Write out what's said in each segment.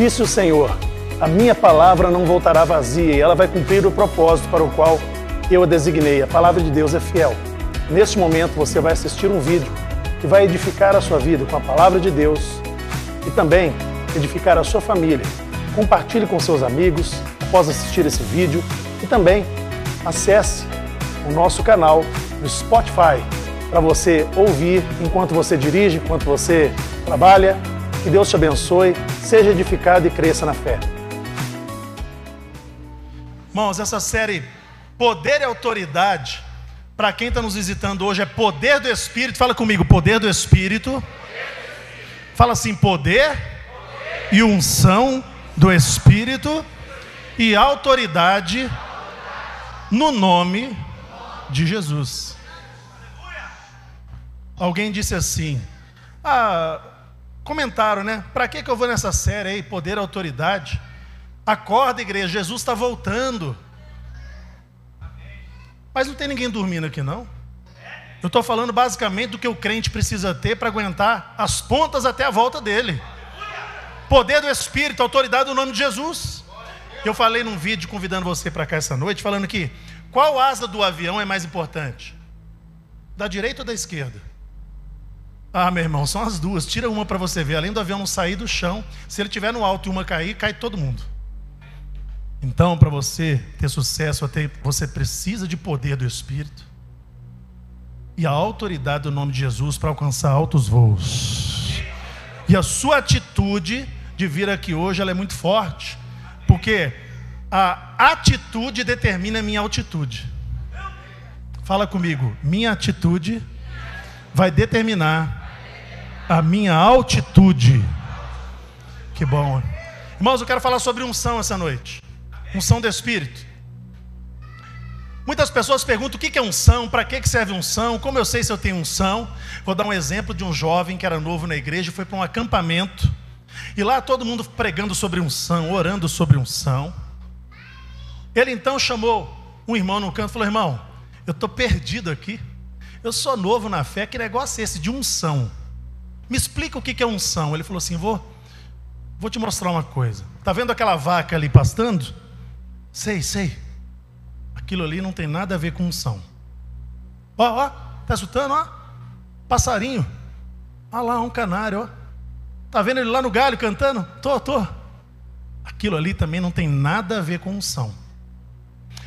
Disse o Senhor: A minha palavra não voltará vazia e ela vai cumprir o propósito para o qual eu a designei. A palavra de Deus é fiel. Neste momento você vai assistir um vídeo que vai edificar a sua vida com a palavra de Deus e também edificar a sua família. Compartilhe com seus amigos após assistir esse vídeo e também acesse o nosso canal no Spotify para você ouvir enquanto você dirige, enquanto você trabalha. Que Deus te abençoe, seja edificado e cresça na fé. Irmãos, essa série Poder e Autoridade, para quem está nos visitando hoje, é Poder do Espírito. Fala comigo, Poder do Espírito. Fala assim, poder, e unção do Espírito e autoridade no nome de Jesus. Alguém disse assim: ah, comentaram, né? Para que, que eu vou nessa série aí, poder autoridade? Acorda, igreja, Jesus está voltando. Mas não tem ninguém dormindo aqui, não. Eu estou falando basicamente do que o crente precisa ter para aguentar as pontas até a volta dele. Poder do Espírito, autoridade do nome de Jesus. Eu falei num vídeo convidando você para cá essa noite, falando que qual asa do avião é mais importante? Da direita ou da esquerda? Ah, meu irmão, são as duas. Tira uma para você ver. Além do avião não sair do chão, se ele estiver no alto e uma cair, cai todo mundo. Então, para você ter sucesso, você precisa de poder do Espírito e a autoridade do nome de Jesus para alcançar altos voos. E a sua atitude de vir aqui hoje ela é muito forte, porque a atitude determina a minha altitude. Fala comigo, minha atitude vai determinar a minha altitude. Que bom. Irmãos, eu quero falar sobre unção essa noite. Unção do Espírito. Muitas pessoas perguntam o que é unção, para que serve unção, como eu sei se eu tenho unção. Vou dar um exemplo de um jovem que era novo na igreja, foi para um acampamento, e lá todo mundo pregando sobre unção, orando sobre unção. Ele então chamou um irmão no canto e falou: Irmão, eu estou perdido aqui, eu sou novo na fé, que negócio é esse de unção? Me explica o que é unção. Ele falou assim: Vou, vou te mostrar uma coisa. Está vendo aquela vaca ali pastando? Sei, sei aquilo ali não tem nada a ver com unção. Ó, ó, tá escutando, ó? Passarinho. Olha lá, um canário, ó. Tá vendo ele lá no galho cantando? Tô, tô. Aquilo ali também não tem nada a ver com unção.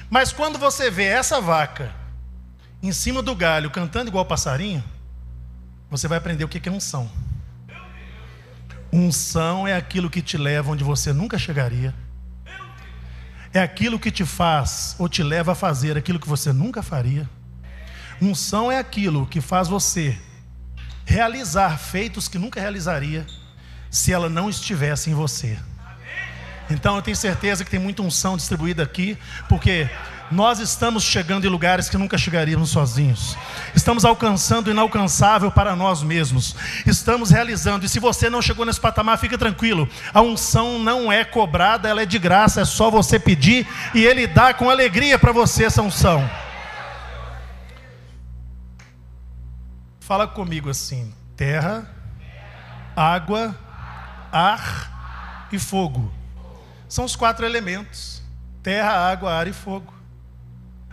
Mas quando você vê essa vaca em cima do galho cantando igual passarinho, você vai aprender o que é unção. Unção é aquilo que te leva onde você nunca chegaria é aquilo que te faz ou te leva a fazer aquilo que você nunca faria. Unção é aquilo que faz você realizar feitos que nunca realizaria se ela não estivesse em você. Então eu tenho certeza que tem muita unção distribuída aqui, porque nós estamos chegando em lugares que nunca chegaríamos sozinhos. Estamos alcançando o inalcançável para nós mesmos. Estamos realizando. E se você não chegou nesse patamar, fica tranquilo. A unção não é cobrada, ela é de graça. É só você pedir e Ele dá com alegria para você essa unção. Fala comigo assim: terra, água, ar e fogo. São os quatro elementos: terra, água, ar e fogo.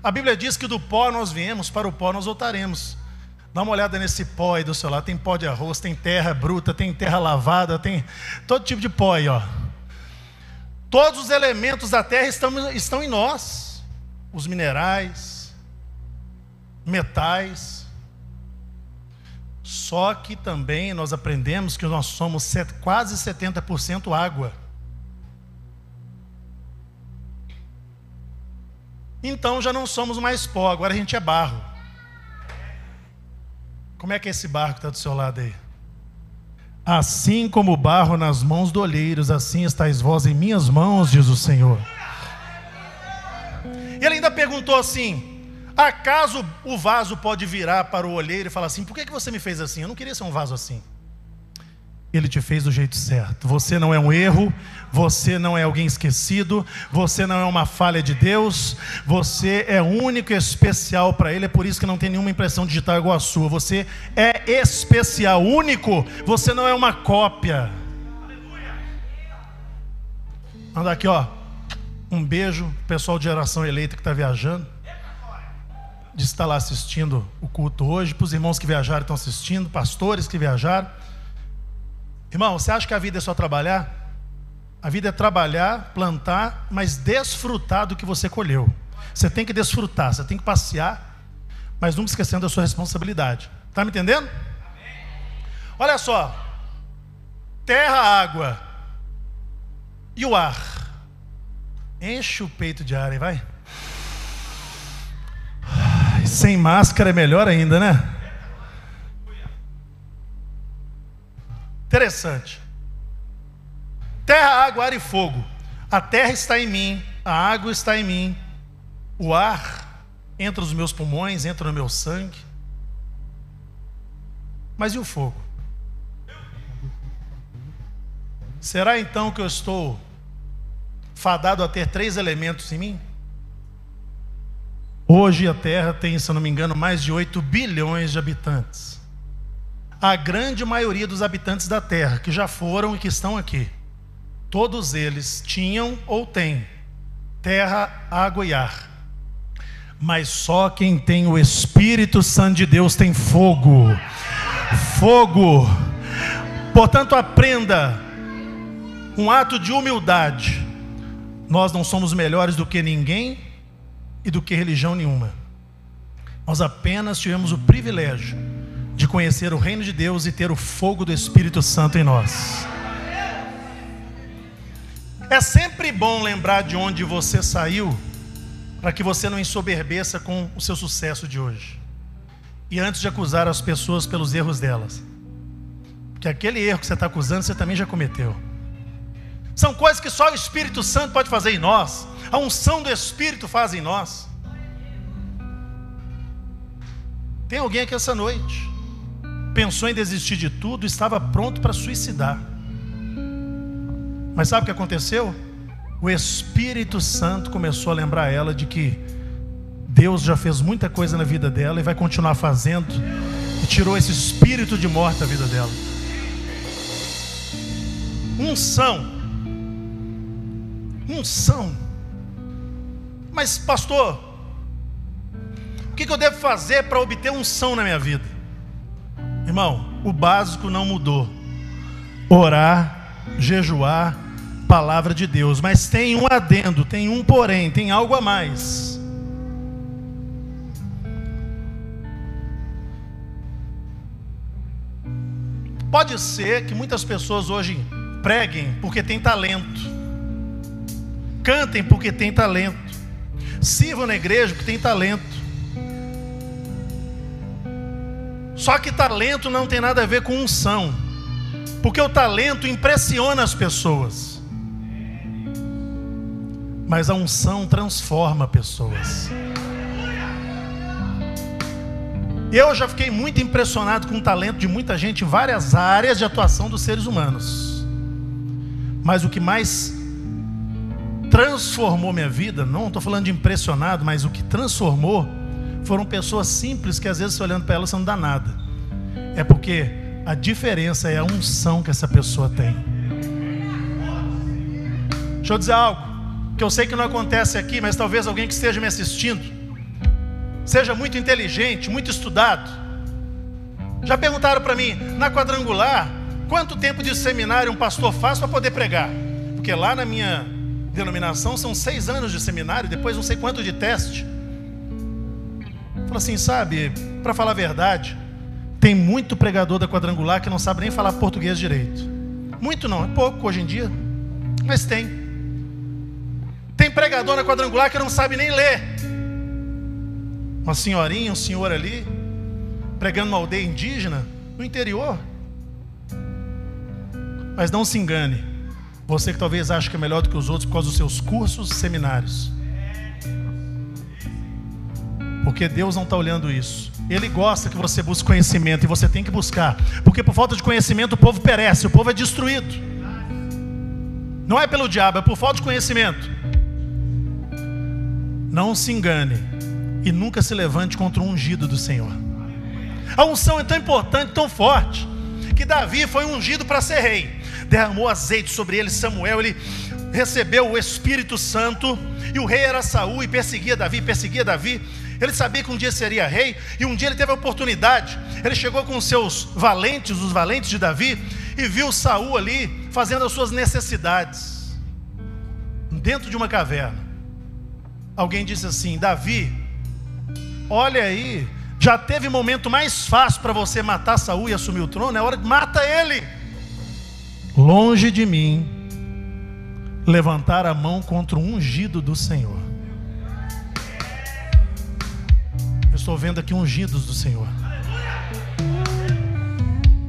A Bíblia diz que do pó nós viemos, para o pó nós voltaremos. Dá uma olhada nesse pó aí do seu lado. Tem pó de arroz, tem terra bruta, tem terra lavada, tem todo tipo de pó aí, ó. Todos os elementos da terra estão, estão em nós: os minerais, metais. Só que também nós aprendemos que nós somos quase 70% água. Então já não somos mais pó, agora a gente é barro. Como é que é esse barro que está do seu lado aí? Assim como o barro nas mãos do olheiro, assim estáis vós em minhas mãos, diz o Senhor. E ele ainda perguntou assim: acaso o vaso pode virar para o olheiro e falar assim: por que, que você me fez assim? Eu não queria ser um vaso assim. Ele te fez do jeito certo. Você não é um erro, você não é alguém esquecido, você não é uma falha de Deus, você é único e especial para Ele, é por isso que não tem nenhuma impressão digital igual a sua. Você é especial, único, você não é uma cópia. Mandar aqui, ó. Um beijo, pessoal de geração eleita que está viajando. De estar lá assistindo o culto hoje, para os irmãos que viajaram estão assistindo, pastores que viajaram. Irmão, você acha que a vida é só trabalhar? A vida é trabalhar, plantar, mas desfrutar do que você colheu. Você tem que desfrutar, você tem que passear, mas nunca esquecendo da sua responsabilidade. Está me entendendo? Olha só: terra, água e o ar. Enche o peito de ar e vai. Sem máscara é melhor ainda, né? Interessante. Terra, água, ar e fogo. A terra está em mim, a água está em mim, o ar entra nos meus pulmões, entra no meu sangue. Mas e o fogo? Será então que eu estou fadado a ter três elementos em mim? Hoje a Terra tem, se eu não me engano, mais de 8 bilhões de habitantes. A grande maioria dos habitantes da Terra que já foram e que estão aqui Todos eles tinham ou têm terra, água e ar. Mas só quem tem o Espírito Santo de Deus tem fogo. Fogo. Portanto, aprenda um ato de humildade. Nós não somos melhores do que ninguém e do que religião nenhuma. Nós apenas tivemos o privilégio de conhecer o reino de Deus e ter o fogo do Espírito Santo em nós. É sempre bom lembrar de onde você saiu, para que você não ensoberbeça com o seu sucesso de hoje. E antes de acusar as pessoas pelos erros delas, porque aquele erro que você está acusando, você também já cometeu. São coisas que só o Espírito Santo pode fazer em nós, a unção do Espírito faz em nós. Tem alguém aqui essa noite, pensou em desistir de tudo, estava pronto para suicidar. Mas sabe o que aconteceu? O Espírito Santo começou a lembrar ela de que Deus já fez muita coisa na vida dela e vai continuar fazendo, e tirou esse espírito de morte da vida dela. Unção. Unção. Mas, pastor, o que eu devo fazer para obter unção na minha vida? Irmão, o básico não mudou. Orar jejuar, palavra de Deus. Mas tem um adendo, tem um porém, tem algo a mais. Pode ser que muitas pessoas hoje preguem porque tem talento, cantem porque tem talento, sirvam na igreja porque tem talento. Só que talento não tem nada a ver com unção. Porque o talento impressiona as pessoas. Mas a unção transforma pessoas. Eu já fiquei muito impressionado com o talento de muita gente em várias áreas de atuação dos seres humanos. Mas o que mais transformou minha vida, não estou falando de impressionado, mas o que transformou foram pessoas simples que às vezes olhando para elas você não dá nada. É porque a diferença é a unção que essa pessoa tem. Deixa eu dizer algo que eu sei que não acontece aqui, mas talvez alguém que esteja me assistindo seja muito inteligente, muito estudado. Já perguntaram para mim, na quadrangular, quanto tempo de seminário um pastor faz para poder pregar? Porque lá na minha denominação são seis anos de seminário, depois não sei quanto de teste. Fala assim, sabe, para falar a verdade, tem muito pregador da quadrangular que não sabe nem falar português direito. Muito não, é pouco hoje em dia, mas tem. Tem pregador na quadrangular que não sabe nem ler. Uma senhorinha, um senhor ali, pregando uma aldeia indígena no interior. Mas não se engane, você que talvez ache que é melhor do que os outros por causa dos seus cursos e seminários. Porque Deus não está olhando isso. Ele gosta que você busque conhecimento e você tem que buscar. Porque por falta de conhecimento o povo perece, o povo é destruído. Não é pelo diabo, é por falta de conhecimento. Não se engane e nunca se levante contra o ungido do Senhor. A unção é tão importante, tão forte, que Davi foi ungido para ser rei. derramou azeite sobre ele, Samuel, ele recebeu o Espírito Santo, e o rei era Saul e perseguia Davi, perseguia Davi. Ele sabia que um dia seria rei, e um dia ele teve a oportunidade. Ele chegou com seus valentes, os valentes de Davi, e viu Saul ali fazendo as suas necessidades dentro de uma caverna. Alguém disse assim: Davi, olha aí, já teve momento mais fácil para você matar Saul e assumir o trono, é hora de mata ele. Longe de mim levantar a mão contra o ungido do Senhor. Estou vendo aqui ungidos do Senhor.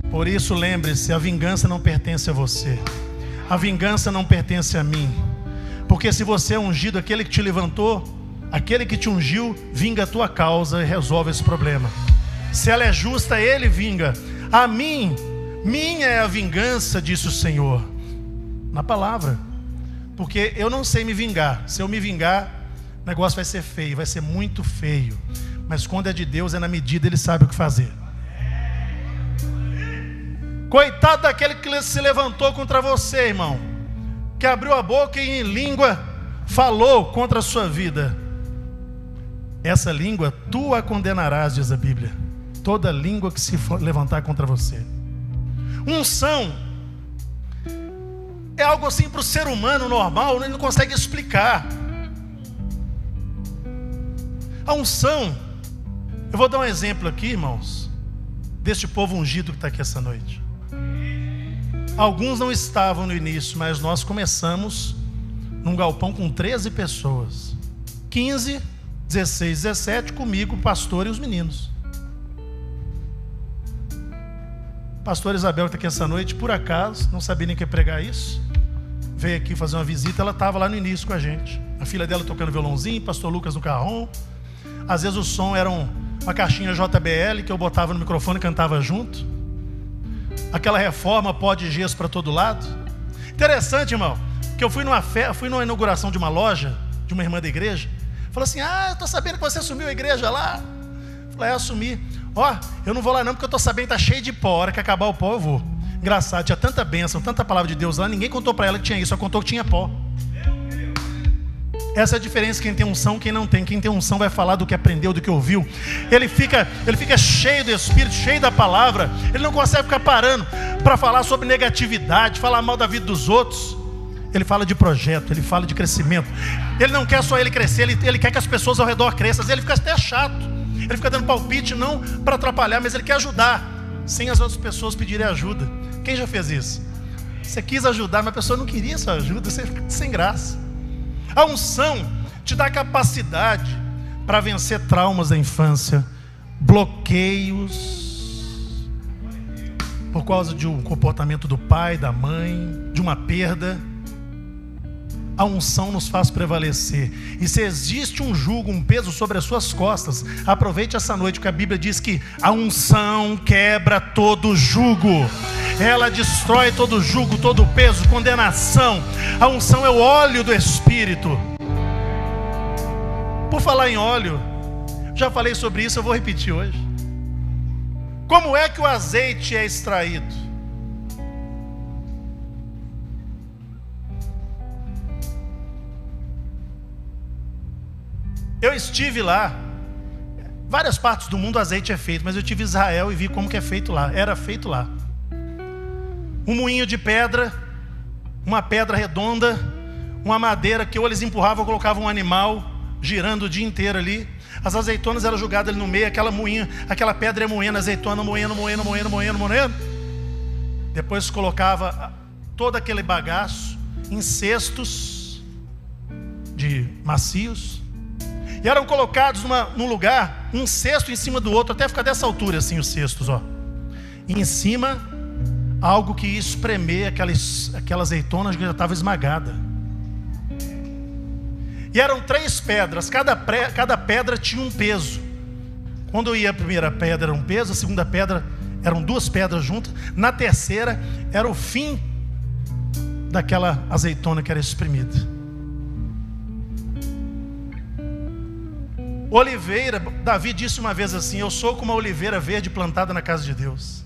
Por isso, lembre-se: a vingança não pertence a você, a vingança não pertence a mim. Porque se você é ungido, aquele que te levantou, aquele que te ungiu, vinga a tua causa e resolve esse problema. Se ela é justa, ele vinga. A mim, minha é a vingança, disse o Senhor. Na palavra. Porque eu não sei me vingar. Se eu me vingar, o negócio vai ser feio, vai ser muito feio. Mas quando é de Deus, é na medida, ele sabe o que fazer. Coitado daquele que se levantou contra você, irmão, que abriu a boca e em língua falou contra a sua vida. Essa língua tu a condenarás, diz a Bíblia. Toda língua que se levantar contra você. Unção é algo assim para o ser humano normal, ele não consegue explicar. A unção, eu vou dar um exemplo aqui, irmãos, deste povo ungido que está aqui essa noite. Alguns não estavam no início, mas nós começamos num galpão com 13 pessoas. 15, 16, 17 comigo, o pastor e os meninos. Pastor Isabel está aqui essa noite, por acaso, não sabia nem que pregar isso. Veio aqui fazer uma visita, ela estava lá no início com a gente. A filha dela tocando violãozinho, pastor Lucas no carrom. Às vezes o som era uma caixinha JBL que eu botava no microfone e cantava junto aquela reforma pó de gesso para todo lado. Interessante, irmão, que eu fui numa fé, fui numa inauguração de uma loja, de uma irmã da igreja. Falou assim: Ah, eu estou sabendo que você assumiu a igreja lá. Falei, é, assumi. Ó, eu não vou lá não, porque eu estou sabendo que está cheio de pó. A hora que acabar o pó, eu vou. Engraçado, tinha tanta bênção, tanta palavra de Deus lá, ninguém contou para ela que tinha isso, só contou que tinha pó. Essa é a diferença quem tem unção, quem não tem. Quem tem unção vai falar do que aprendeu, do que ouviu. Ele fica, ele fica cheio do Espírito, cheio da palavra. Ele não consegue ficar parando para falar sobre negatividade, falar mal da vida dos outros. Ele fala de projeto, ele fala de crescimento. Ele não quer só ele crescer, ele, ele quer que as pessoas ao redor cresçam. Ele fica até chato. Ele fica dando palpite não para atrapalhar, mas ele quer ajudar, sem as outras pessoas pedirem ajuda. Quem já fez isso? Você quis ajudar, mas a pessoa não queria sua ajuda, você fica sem graça. A unção te dá capacidade para vencer traumas da infância, bloqueios por causa de um comportamento do pai, da mãe, de uma perda. A unção nos faz prevalecer. E se existe um jugo, um peso sobre as suas costas, aproveite essa noite, que a Bíblia diz que a unção quebra todo jugo ela destrói todo jugo, todo peso, condenação. A unção é o óleo do Espírito. Por falar em óleo, já falei sobre isso, eu vou repetir hoje. Como é que o azeite é extraído? Eu estive lá. Várias partes do mundo o azeite é feito, mas eu tive Israel e vi como que é feito lá. Era feito lá um moinho de pedra, uma pedra redonda, uma madeira que ou eles empurravam ou colocavam um animal girando o dia inteiro ali. As azeitonas eram jogadas ali no meio, aquela moinha, aquela pedra é moendo, azeitona moendo, moendo, moendo, moendo, moendo. Depois colocava todo aquele bagaço em cestos de macios. E eram colocados numa, num lugar, um cesto em cima do outro, até ficar dessa altura assim os cestos, ó. E em cima algo que ia espremer aquelas, aquelas azeitonas que já estava esmagada. E eram três pedras, cada, pré, cada pedra tinha um peso. Quando eu ia a primeira pedra era um peso, a segunda pedra eram duas pedras juntas, na terceira era o fim daquela azeitona que era espremida. Oliveira, Davi disse uma vez assim: Eu sou como uma oliveira verde plantada na casa de Deus.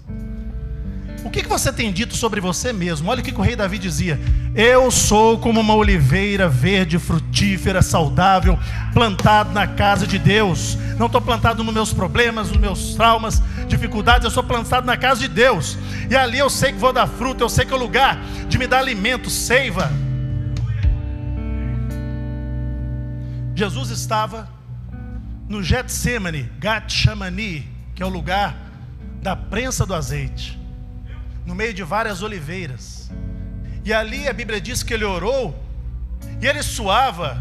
O que, que você tem dito sobre você mesmo? Olha o que, que o rei Davi dizia: Eu sou como uma oliveira verde, frutífera, saudável, plantado na casa de Deus. Não estou plantado nos meus problemas, nos meus traumas, dificuldades, eu sou plantado na casa de Deus. E ali eu sei que vou dar fruto, eu sei que é o lugar de me dar alimento, seiva. Jesus estava no Getsemane, Gatchamani, que é o lugar da prensa do azeite, no meio de várias oliveiras. E ali a Bíblia diz que ele orou e ele suava.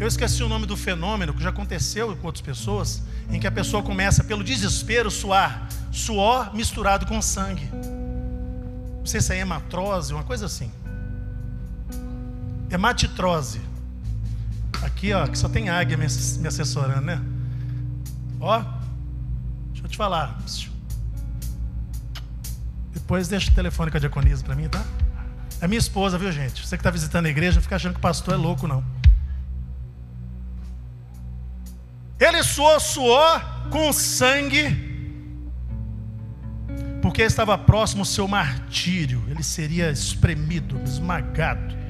Eu esqueci o nome do fenômeno que já aconteceu com outras pessoas, em que a pessoa começa pelo desespero suar, suor misturado com sangue. Não sei se é hematrose, uma coisa assim. Hematitrose. Aqui, ó, que só tem águia me assessorando, né? Ó, deixa eu te falar. Depois deixa o telefone com a diaconisa para mim, tá? É minha esposa, viu, gente? Você que está visitando a igreja, fica achando que o pastor é louco, não. Ele suou suor com sangue, porque estava próximo o seu martírio. Ele seria espremido, esmagado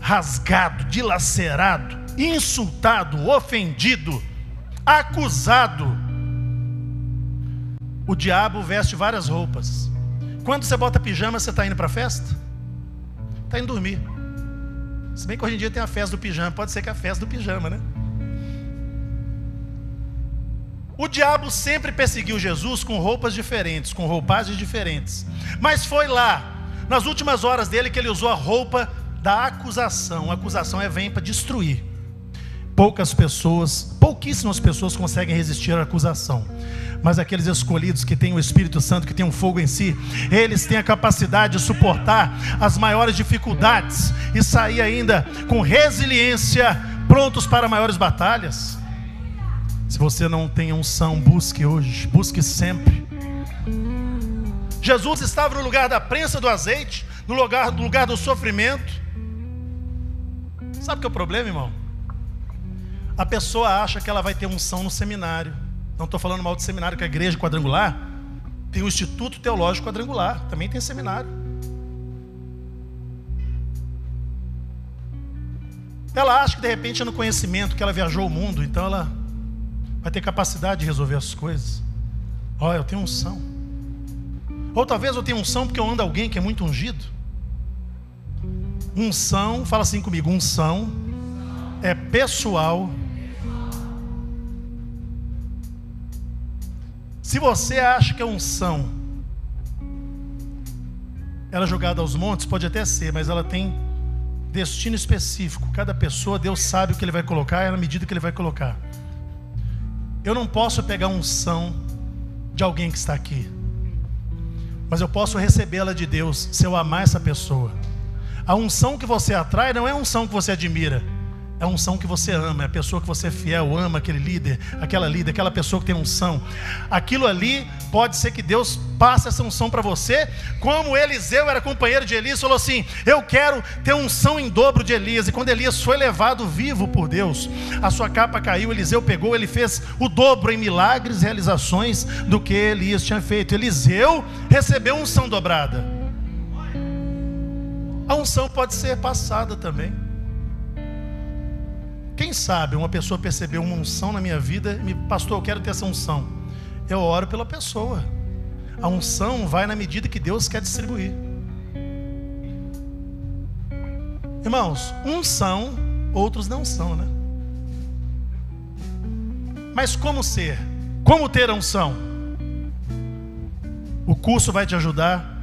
rasgado, dilacerado, insultado, ofendido, acusado. O diabo veste várias roupas. Quando você bota pijama, você está indo para a festa? Está indo dormir. Se bem que hoje em dia tem a festa do pijama, pode ser que é a festa do pijama, né? O diabo sempre perseguiu Jesus com roupas diferentes, com roupagens diferentes. Mas foi lá, nas últimas horas dele, que ele usou a roupa da acusação. A acusação é vem para destruir. Poucas pessoas, pouquíssimas pessoas conseguem resistir à acusação. Mas aqueles escolhidos que têm o Espírito Santo, que têm um fogo em si, eles têm a capacidade de suportar as maiores dificuldades e sair ainda com resiliência, prontos para maiores batalhas. Se você não tem unção, busque hoje, busque sempre. Jesus estava no lugar da prensa do azeite, no lugar, no lugar do sofrimento. Sabe o que é o problema, irmão? A pessoa acha que ela vai ter unção no seminário. Não estou falando mal de seminário, que a igreja quadrangular tem o Instituto Teológico Quadrangular, também tem seminário. Ela acha que de repente é no conhecimento que ela viajou o mundo, então ela vai ter capacidade de resolver as coisas. Olha, eu tenho unção. Ou talvez eu tenha unção porque eu ando alguém que é muito ungido. Unção, fala assim comigo: unção é pessoal. Se você acha que a unção ela é jogada aos montes, pode até ser, mas ela tem destino específico. Cada pessoa, Deus sabe o que Ele vai colocar, é na medida que Ele vai colocar. Eu não posso pegar unção de alguém que está aqui, mas eu posso recebê-la de Deus se eu amar essa pessoa. A unção que você atrai não é a unção que você admira. É a unção que você ama, é a pessoa que você é fiel, ama aquele líder, aquela líder, aquela pessoa que tem unção. Aquilo ali pode ser que Deus passe essa unção para você, como Eliseu era companheiro de Elias, falou assim: Eu quero ter unção em dobro de Elias. E quando Elias foi levado vivo por Deus, a sua capa caiu, Eliseu pegou, ele fez o dobro em milagres e realizações do que Elias tinha feito. Eliseu recebeu unção dobrada. A unção pode ser passada também. Quem sabe uma pessoa percebeu uma unção na minha vida e me, pastor, eu quero ter essa unção. Eu oro pela pessoa. A unção vai na medida que Deus quer distribuir. Irmãos, uns são, outros não são, né? Mas como ser? Como ter a unção? O curso vai te ajudar.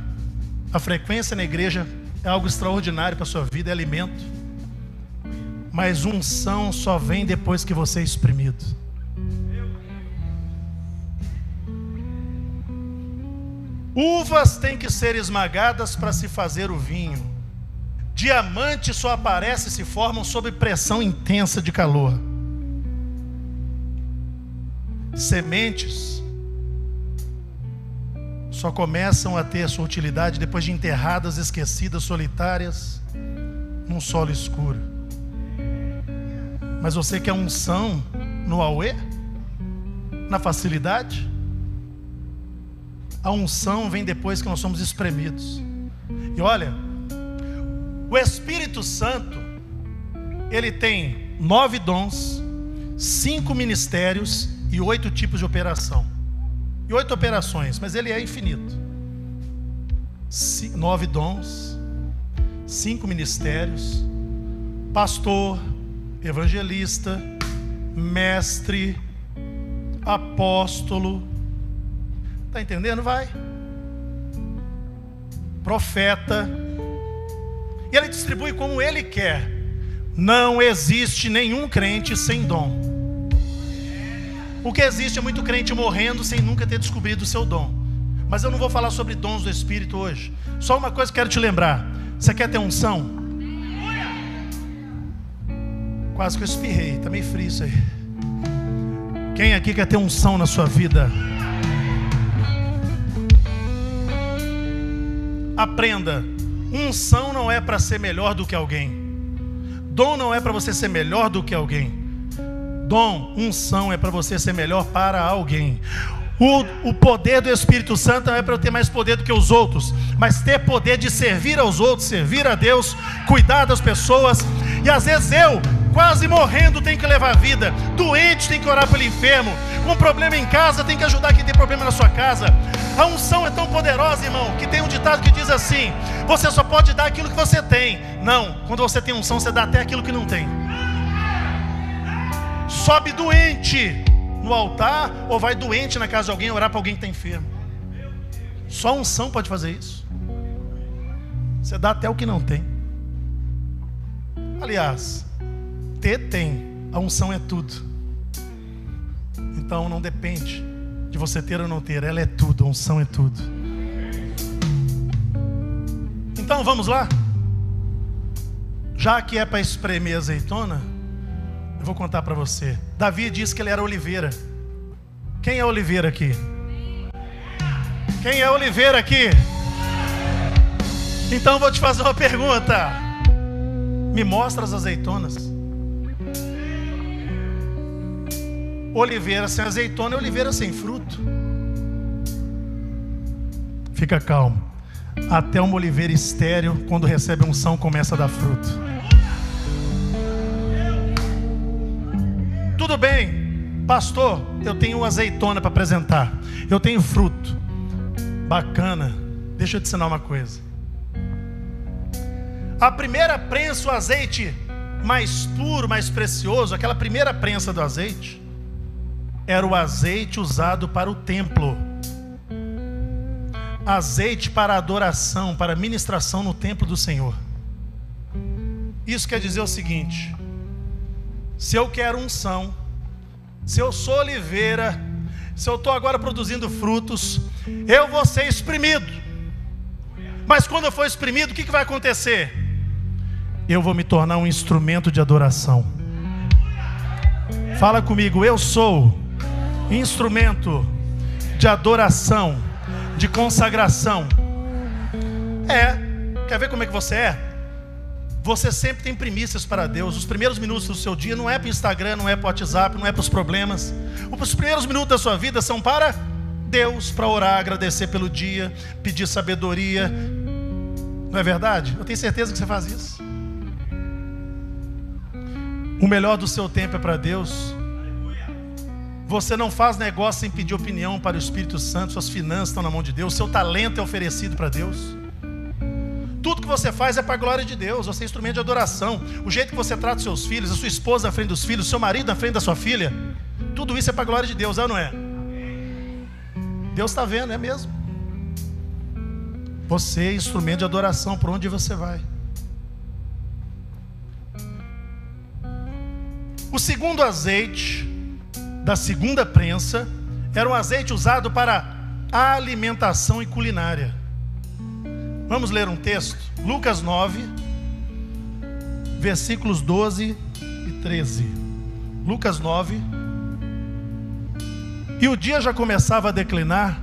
A frequência na igreja é algo extraordinário para a sua vida, é alimento. Mas unção só vem depois que você é exprimido. Uvas têm que ser esmagadas para se fazer o vinho. Diamantes só aparecem e se formam sob pressão intensa de calor. Sementes só começam a ter sua utilidade depois de enterradas, esquecidas, solitárias, num solo escuro. Mas você quer unção no auê? Na facilidade? A unção vem depois que nós somos espremidos. E olha, o Espírito Santo, ele tem nove dons, cinco ministérios e oito tipos de operação. E oito operações, mas ele é infinito. Nove dons, cinco ministérios, pastor, evangelista, mestre, apóstolo. Está entendendo? Vai. Profeta. E ele distribui como ele quer. Não existe nenhum crente sem dom. O que existe é muito crente morrendo sem nunca ter descobrido o seu dom. Mas eu não vou falar sobre dons do Espírito hoje. Só uma coisa que quero te lembrar. Você quer ter unção? Quase que eu espirrei, está meio frio isso aí. Quem aqui quer ter unção na sua vida? Aprenda, unção não é para ser melhor do que alguém. Dom não é para você ser melhor do que alguém. Dom, unção é para você ser melhor para alguém. O, o poder do Espírito Santo não é para eu ter mais poder do que os outros, mas ter poder de servir aos outros, servir a Deus, cuidar das pessoas. E às vezes eu quase morrendo tem que levar a vida, doente tem que orar pelo enfermo, com problema em casa tem que ajudar quem tem problema na sua casa. A unção é tão poderosa, irmão, que tem um ditado que diz assim: você só pode dar aquilo que você tem. Não, quando você tem unção, você dá até aquilo que não tem. Sobe doente no altar ou vai doente na casa de alguém orar para alguém que está enfermo. Só unção pode fazer isso. Você dá até o que não tem. Aliás, ter tem, a unção é tudo. Então não depende de você ter ou não ter, ela é tudo, a unção é tudo. Então vamos lá? Já que é para espremer azeitona, vou contar para você. Davi disse que ele era oliveira. Quem é oliveira aqui? Quem é oliveira aqui? Então vou te fazer uma pergunta. Me mostra as azeitonas. Oliveira sem azeitona é oliveira sem fruto. Fica calmo. Até uma oliveira estéreo, quando recebe unção, começa a dar fruto. Tudo bem, pastor, eu tenho azeitona para apresentar. Eu tenho fruto. Bacana. Deixa eu te ensinar uma coisa. A primeira prensa, o azeite mais puro, mais precioso, aquela primeira prensa do azeite, era o azeite usado para o templo. Azeite para adoração, para ministração no templo do Senhor. Isso quer dizer o seguinte: se eu quero unção, se eu sou oliveira, se eu estou agora produzindo frutos, eu vou ser exprimido. Mas quando eu for exprimido, o que, que vai acontecer? Eu vou me tornar um instrumento de adoração. Fala comigo, eu sou instrumento de adoração, de consagração. É, quer ver como é que você é? Você sempre tem primícias para Deus. Os primeiros minutos do seu dia não é para o Instagram, não é para o WhatsApp, não é para os problemas. Os primeiros minutos da sua vida são para Deus, para orar, agradecer pelo dia, pedir sabedoria. Não é verdade? Eu tenho certeza que você faz isso. O melhor do seu tempo é para Deus. Você não faz negócio sem pedir opinião para o Espírito Santo, suas finanças estão na mão de Deus, seu talento é oferecido para Deus. Que você faz é para a glória de Deus, você é instrumento de adoração. O jeito que você trata seus filhos, a sua esposa na frente dos filhos, seu marido na frente da sua filha, tudo isso é para a glória de Deus, é ou não é? Deus está vendo, é mesmo. Você é instrumento de adoração por onde você vai. O segundo azeite da segunda prensa era um azeite usado para alimentação e culinária. Vamos ler um texto, Lucas 9, versículos 12 e 13. Lucas 9. E o dia já começava a declinar,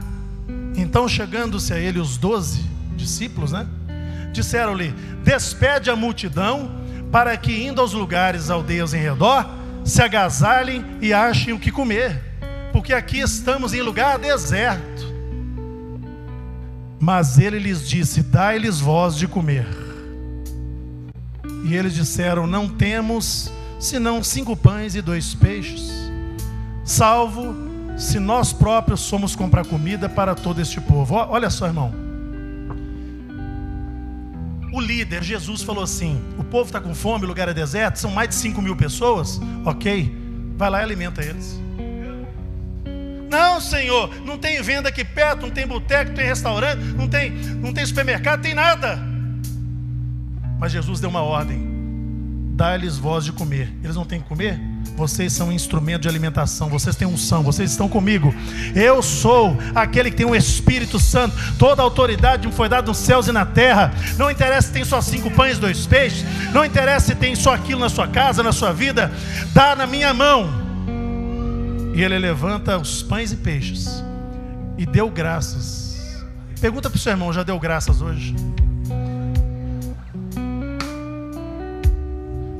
então chegando-se a ele os doze discípulos, né? Disseram-lhe: Despede a multidão, para que indo aos lugares, aldeias em redor, se agasalhem e achem o que comer, porque aqui estamos em lugar deserto. Mas ele lhes disse: Dai-lhes voz de comer. E eles disseram: Não temos senão cinco pães e dois peixes, salvo se nós próprios somos comprar comida para todo este povo. Olha só, irmão. O líder, Jesus, falou assim: o povo está com fome, o lugar é deserto, são mais de 5 mil pessoas. Ok, vai lá e alimenta eles. Não, Senhor, não tem venda aqui perto, não tem boteco, não tem restaurante, não tem, não tem supermercado, tem nada. Mas Jesus deu uma ordem: dá-lhes voz de comer. Eles não têm que comer? Vocês são instrumento de alimentação, vocês têm unção, vocês estão comigo. Eu sou aquele que tem o Espírito Santo, toda a autoridade me foi dada nos céus e na terra. Não interessa se tem só cinco pães, dois peixes, não interessa se tem só aquilo na sua casa, na sua vida, dá na minha mão. E ele levanta os pães e peixes e deu graças. Pergunta para o seu irmão: já deu graças hoje?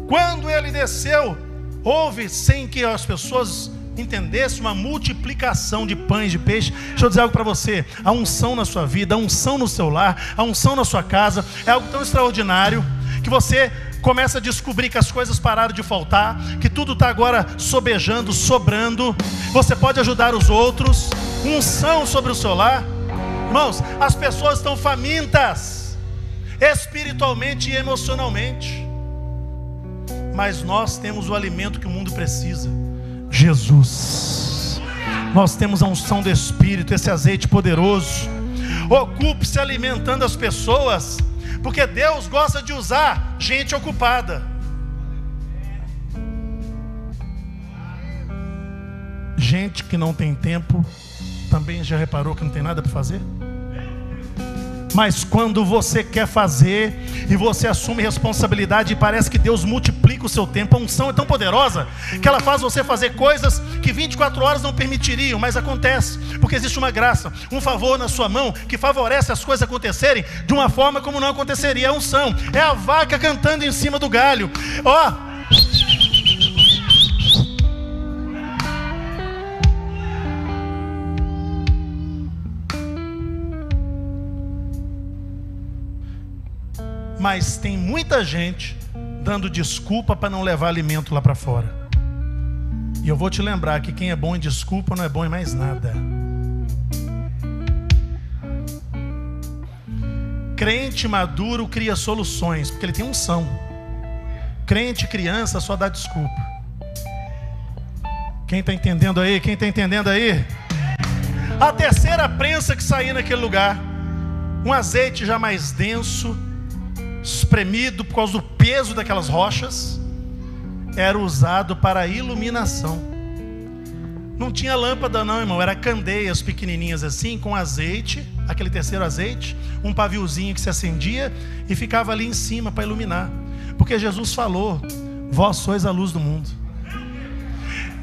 Quando ele desceu, houve, sem que as pessoas entendessem, uma multiplicação de pães, de peixe. Deixa eu dizer algo para você: a unção na sua vida, a unção no seu lar, a unção na sua casa, é algo tão extraordinário que você começa a descobrir que as coisas pararam de faltar, que tudo está agora sobejando, sobrando. Você pode ajudar os outros, unção sobre o seu lar. Irmãos, as pessoas estão famintas, espiritualmente e emocionalmente mas nós temos o alimento que o mundo precisa: Jesus. Nós temos a unção do Espírito, esse azeite poderoso. Ocupe-se alimentando as pessoas, porque Deus gosta de usar gente ocupada. Gente que não tem tempo, também já reparou que não tem nada para fazer? Mas quando você quer fazer e você assume responsabilidade parece que Deus multiplica o seu tempo, a unção é tão poderosa que ela faz você fazer coisas que 24 horas não permitiriam, mas acontece, porque existe uma graça, um favor na sua mão que favorece as coisas acontecerem de uma forma como não aconteceria. É a unção, é a vaca cantando em cima do galho. Ó, oh, mas tem muita gente dando desculpa para não levar alimento lá para fora. E eu vou te lembrar que quem é bom em desculpa não é bom em mais nada. Crente maduro cria soluções, porque ele tem unção. Crente criança só dá desculpa. Quem está entendendo aí? Quem está entendendo aí? A terceira prensa que saía naquele lugar, um azeite já mais denso, espremido por causa do peso daquelas rochas, era usado para iluminação. Não tinha lâmpada, não, irmão, era candeias pequenininhas assim, com azeite, aquele terceiro azeite, um paviozinho que se acendia e ficava ali em cima para iluminar. Porque Jesus falou: Vós sois a luz do mundo.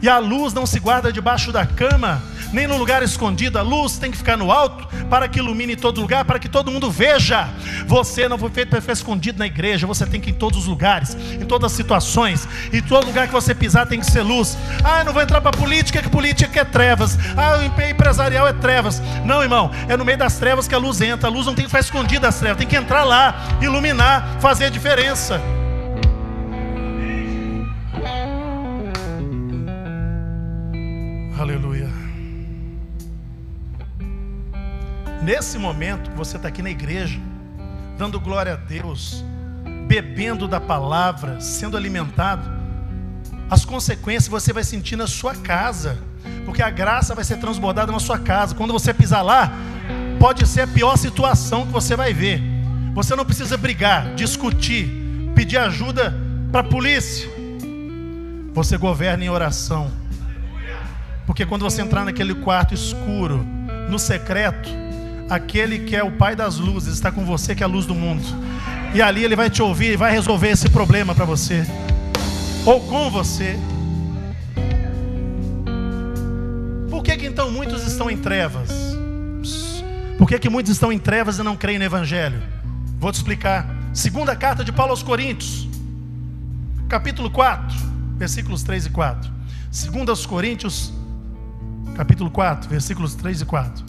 E a luz não se guarda debaixo da cama, nem no lugar escondido. A luz tem que ficar no alto para que ilumine todo lugar, para que todo mundo veja. Você não foi feito para ficar escondido na igreja, você tem que ir em todos os lugares, em todas as situações, em todo lugar que você pisar tem que ser luz. Ah, eu não vou entrar para política, que política é trevas. Ah, o empresarial é trevas. Não, irmão, é no meio das trevas que a luz entra. A luz não tem que ficar escondida das trevas, tem que entrar lá, iluminar, fazer a diferença. Aleluia. Nesse momento, você está aqui na igreja, dando glória a Deus, bebendo da palavra, sendo alimentado. As consequências você vai sentir na sua casa, porque a graça vai ser transbordada na sua casa. Quando você pisar lá, pode ser a pior situação que você vai ver. Você não precisa brigar, discutir, pedir ajuda para a polícia. Você governa em oração. Porque quando você entrar naquele quarto escuro, no secreto, aquele que é o Pai das luzes está com você, que é a luz do mundo. E ali ele vai te ouvir e vai resolver esse problema para você, ou com você. Por que, que então muitos estão em trevas? Por que, que muitos estão em trevas e não creem no Evangelho? Vou te explicar. Segunda carta de Paulo aos Coríntios, capítulo 4, versículos 3 e 4. Segunda aos Coríntios, capítulo 4, versículos 3 e 4.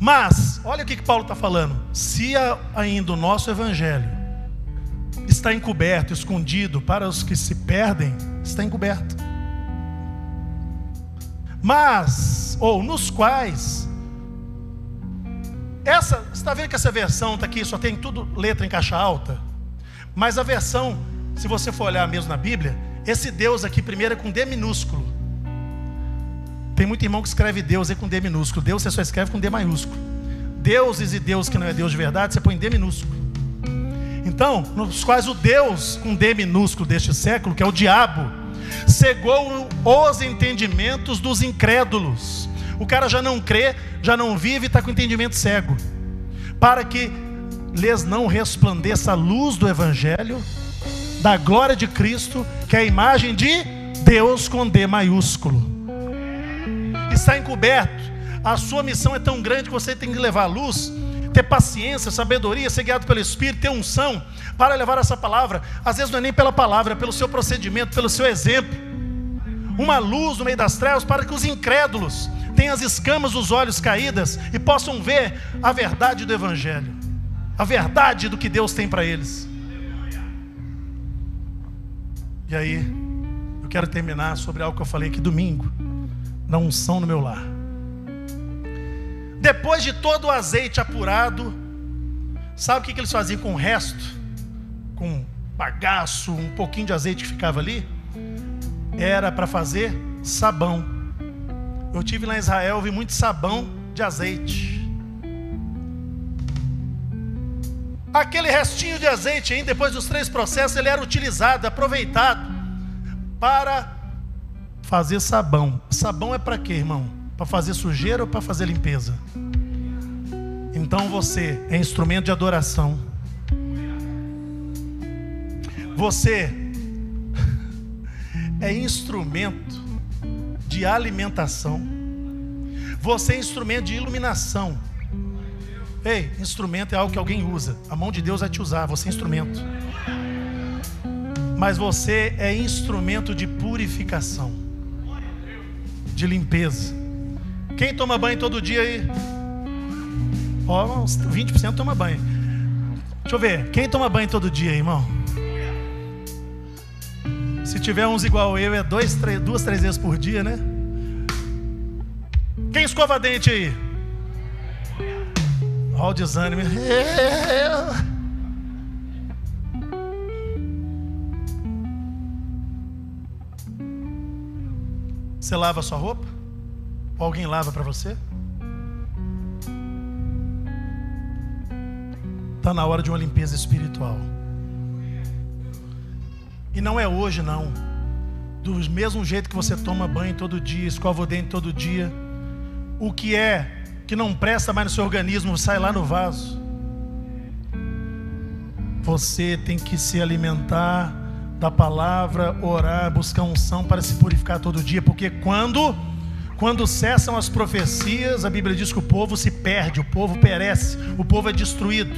Mas, olha o que, que Paulo está falando. Se ainda o nosso evangelho está encoberto, escondido para os que se perdem, está encoberto. Mas, ou nos quais, essa, está vendo que essa versão está aqui, só tem tudo letra em caixa alta? Mas a versão, se você for olhar mesmo na Bíblia, esse Deus aqui primeiro é com D minúsculo. Tem muito irmão que escreve Deus aí com D minúsculo. Deus você só escreve com D maiúsculo. Deuses e Deus que não é Deus de verdade, você põe D minúsculo. Então, nos quais o Deus com D minúsculo deste século, que é o diabo, cegou os entendimentos dos incrédulos. O cara já não crê, já não vive e está com entendimento cego. Para que lhes não resplandeça a luz do Evangelho, da glória de Cristo, que é a imagem de Deus com D maiúsculo está encoberto. A sua missão é tão grande que você tem que levar a luz, ter paciência, sabedoria, ser guiado pelo Espírito, ter unção para levar essa palavra. Às vezes não é nem pela palavra, é pelo seu procedimento, pelo seu exemplo. Uma luz no meio das trevas para que os incrédulos tenham as escamas dos olhos caídas e possam ver a verdade do Evangelho, a verdade do que Deus tem para eles. E aí, eu quero terminar sobre algo que eu falei aqui domingo da unção no meu lar. Depois de todo o azeite apurado, sabe o que, eles faziam com o resto? Com bagaço, um pouquinho de azeite que ficava ali? Era para fazer sabão. Eu tive lá em Israel, vi muito sabão de azeite. Aquele restinho de azeite, aí, depois dos três processos, ele era utilizado, aproveitado para fazer sabão. Sabão é para quê, irmão? Para fazer sujeira ou para fazer limpeza? Então você é instrumento de adoração. Você é instrumento de alimentação. Você é instrumento de iluminação. Ei, instrumento é algo que alguém usa. A mão de Deus vai te usar, você é instrumento. Mas você é instrumento de purificação de limpeza. Quem toma banho todo dia aí? Ó, uns 20% toma banho. Deixa eu ver. Quem toma banho todo dia, irmão? Se tiver uns igual eu, é dois, três, duas, três vezes por dia, né? Quem escova dente aí? Olha o desânimo. Você lava a sua roupa? Ou alguém lava para você? Está na hora de uma limpeza espiritual. E não é hoje, não. Do mesmo jeito que você toma banho todo dia, escova o dente todo dia, o que é que não presta mais no seu organismo sai lá no vaso. Você tem que se alimentar da palavra, orar, buscar unção para se purificar todo dia, porque quando quando cessam as profecias, a Bíblia diz que o povo se perde, o povo perece, o povo é destruído.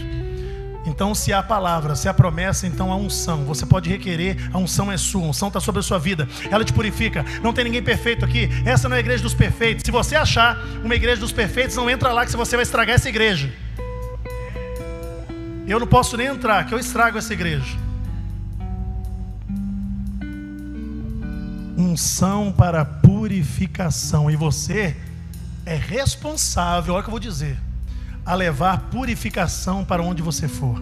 Então, se há palavra, se há promessa, então há unção. Você pode requerer, a unção é sua, a unção está sobre a sua vida, ela te purifica. Não tem ninguém perfeito aqui. Essa não é a igreja dos perfeitos. Se você achar uma igreja dos perfeitos, não entra lá que você vai estragar essa igreja. Eu não posso nem entrar, que eu estrago essa igreja. Unção para purificação. E você é responsável, olha o que eu vou dizer, a levar purificação para onde você for.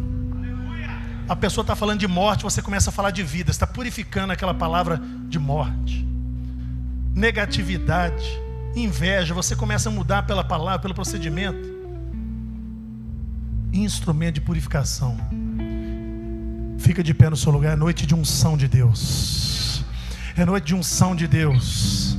A pessoa está falando de morte, você começa a falar de vida, está purificando aquela palavra de morte. Negatividade, inveja, você começa a mudar pela palavra, pelo procedimento. Instrumento de purificação. Fica de pé no seu lugar, noite de unção de Deus. É noite de unção de Deus.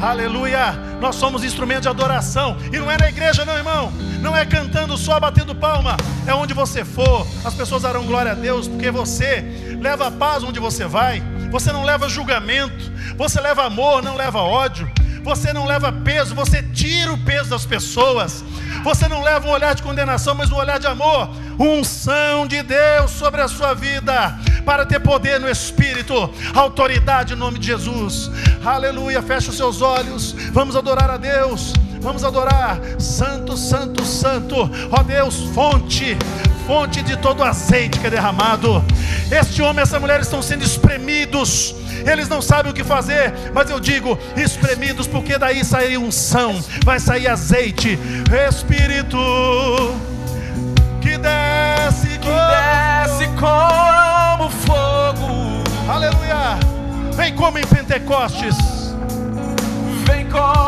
Aleluia! Nós somos instrumento de adoração. E não é na igreja, não, irmão. Não é cantando só, batendo palma. É onde você for. As pessoas darão glória a Deus, porque você leva paz onde você vai. Você não leva julgamento. Você leva amor, não leva ódio. Você não leva peso, você tira o peso das pessoas. Você não leva um olhar de condenação, mas um olhar de amor. Unção de Deus sobre a sua vida para ter poder no Espírito, autoridade em nome de Jesus. Aleluia. Feche os seus olhos. Vamos adorar a Deus. Vamos adorar. Santo, Santo, Santo. Ó Deus, fonte, fonte de todo o azeite que é derramado. Este homem e essa mulher estão sendo espremidos. Eles não sabem o que fazer, mas eu digo, espremidos, porque daí sai unção, vai sair azeite. Espírito que desce, que desce como fogo. Aleluia. Vem como em Pentecostes. Vem como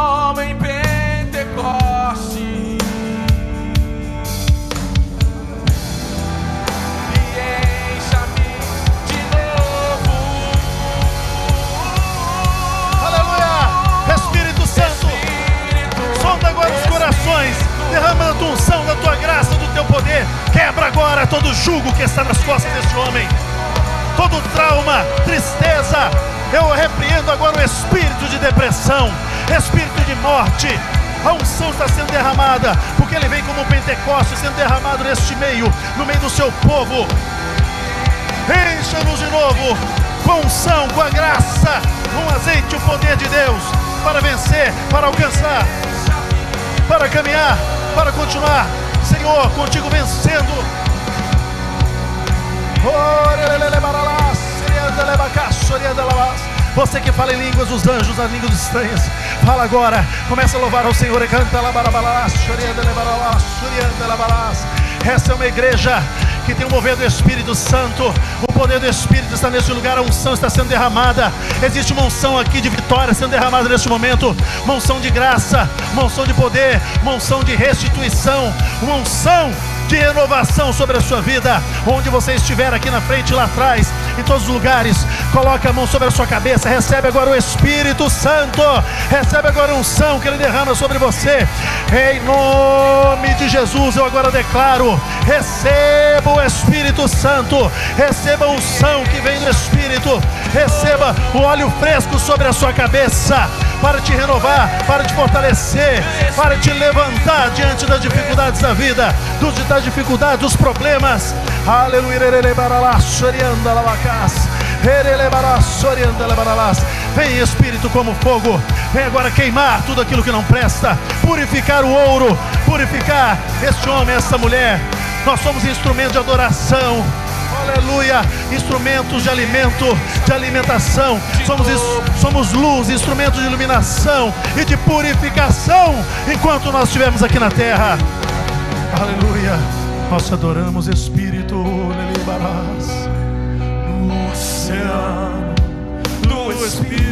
derrama a tua unção, da tua graça, do teu poder. Quebra agora todo jugo que está nas costas deste homem, todo trauma, tristeza. Eu repreendo agora o espírito de depressão, espírito de morte. A unção está sendo derramada, porque ele vem como um Pentecostes sendo derramado neste meio, no meio do seu povo. Encha-nos de novo com unção, com a graça, com o azeite, o poder de Deus, para vencer, para alcançar para caminhar, para continuar, Senhor, contigo vencendo. Você que fala em línguas dos anjos, as línguas estranhas, fala agora. Começa a louvar ao Senhor. Essa é uma igreja que tem o mover do Espírito Santo. O poder do Espírito está nesse lugar, a unção está sendo derramada. Existe uma unção aqui de vitória sendo derramada neste momento. Uma unção de graça, uma unção de poder, uma unção de restituição, uma unção de renovação sobre a sua vida. Onde você estiver aqui na frente, lá atrás, em todos os lugares, coloque a mão sobre a sua cabeça. Recebe agora o Espírito Santo. Recebe agora a unção que ele derrama sobre você. Em nome de Jesus, eu agora declaro: receba o Espírito Santo. Receba a unção que vem do Espírito. Receba o óleo fresco sobre a sua cabeça para te renovar, para te fortalecer, para te levantar diante das dificuldades da vida, dos, das dificuldades, dos problemas. Aleluia. Vem Espírito como fogo, vem agora queimar tudo aquilo que não presta, purificar o ouro, purificar este homem, essa mulher. Nós somos instrumento de adoração aleluia, instrumentos de alimento, de alimentação, somos, somos luz, instrumentos de iluminação e de purificação enquanto nós estivermos aqui na terra, aleluia. Nós adoramos Espírito, no oceano, no Espírito,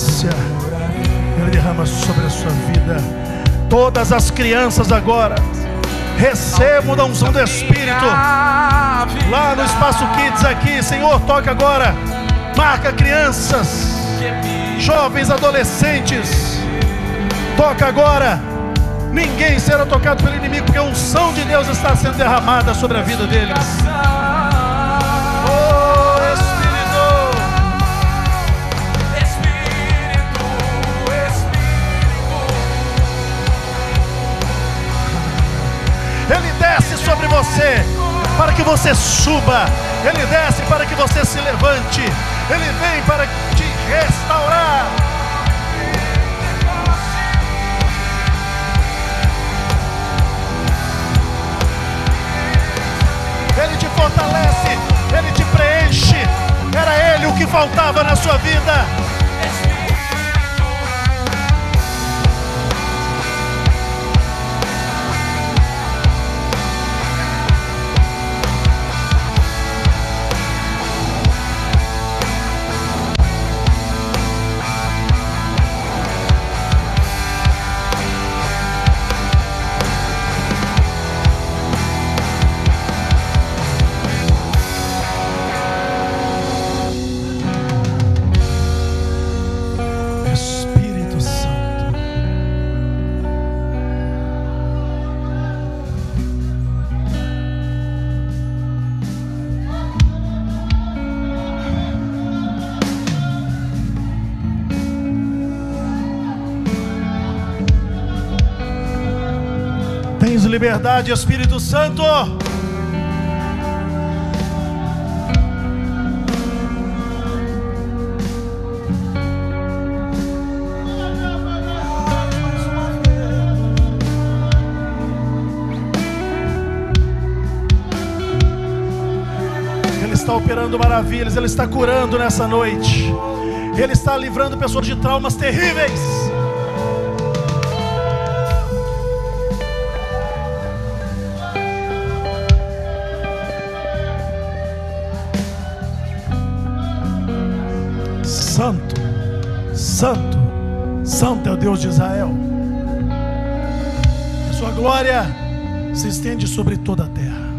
abundância. Ele derrama sobre a sua vida. Todas as crianças agora recebam da unção do Espírito. Lá no Espaço Kids aqui, Senhor, toca agora. Marca crianças, jovens, adolescentes. Toca agora. Ninguém será tocado pelo inimigo, porque a unção de Deus está sendo derramada sobre a vida deles. Sobre você para que você suba. Ele desce para que você se levante. Ele vem para te restaurar. Ele te fortalece, ele te preenche. Era ele o que faltava na sua vida. Liberdade, Espírito Santo. Ele está operando maravilhas, Ele está curando nessa noite. Ele está livrando pessoas de traumas terríveis. Santo, Santo é o Deus de Israel. A sua glória se estende sobre toda a terra.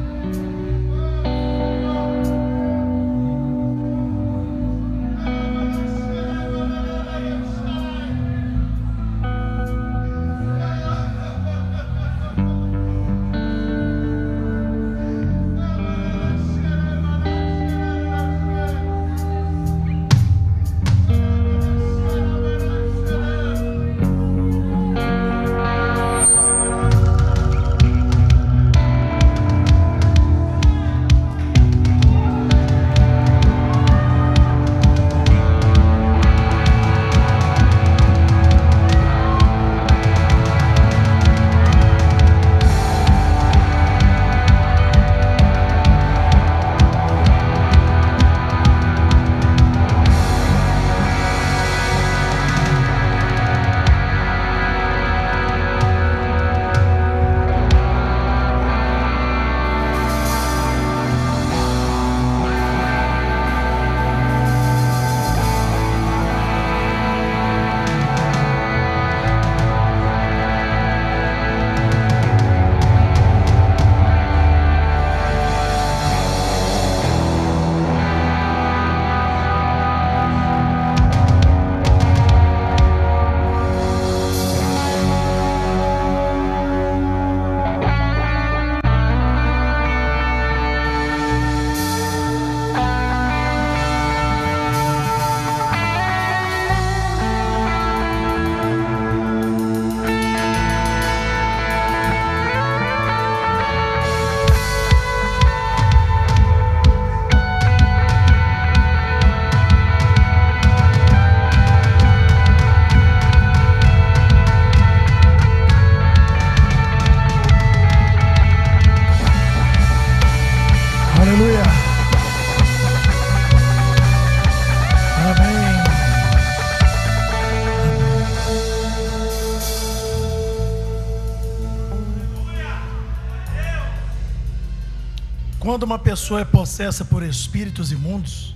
Uma pessoa é possessa por espíritos imundos,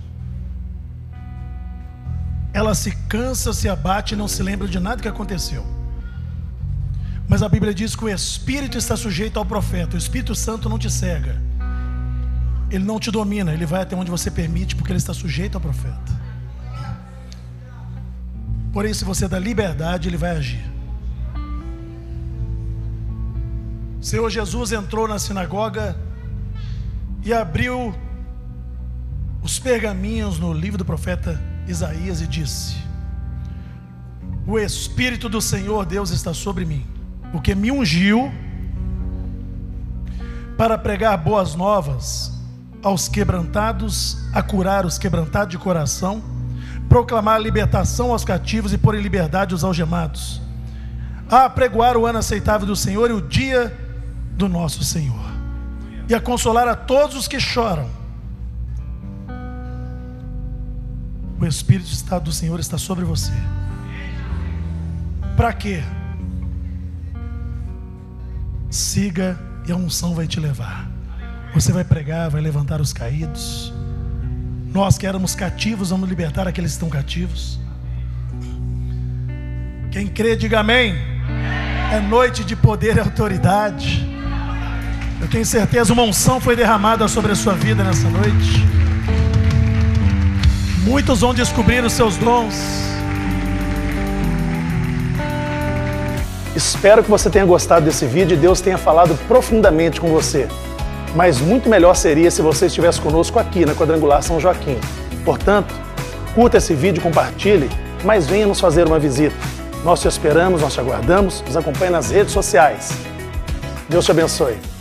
ela se cansa, se abate e não se lembra de nada que aconteceu. Mas a Bíblia diz que o espírito está sujeito ao profeta, o Espírito Santo não te cega. Ele não te domina, ele vai até onde você permite, porque ele está sujeito ao profeta. Porém, se você dá liberdade, ele vai agir. Senhor Jesus entrou na sinagoga e abriu os pergaminhos no livro do profeta Isaías e disse: O Espírito do Senhor Deus está sobre mim, porque me ungiu para pregar boas novas aos quebrantados, a curar os quebrantados de coração, proclamar libertação aos cativos e pôr em liberdade os algemados, a pregoar o ano aceitável do Senhor e o dia do nosso Senhor, e a consolar a todos os que choram. O Espírito do Senhor está sobre você. Para quê? Siga e a unção vai te levar. Você vai pregar, vai levantar os caídos. Nós que éramos cativos, vamos libertar aqueles que estão cativos. Quem crê, diga amém. É noite de poder e autoridade. Eu tenho certeza, uma unção foi derramada sobre a sua vida nessa noite. Muitos vão descobrir os seus dons. Espero que você tenha gostado desse vídeo e Deus tenha falado profundamente com você. Mas muito melhor seria se você estivesse conosco aqui na Quadrangular São Joaquim. Portanto, curta esse vídeo, compartilhe, mas venha nos fazer uma visita. Nós te esperamos, nós te aguardamos, nos acompanhe nas redes sociais. Deus te abençoe.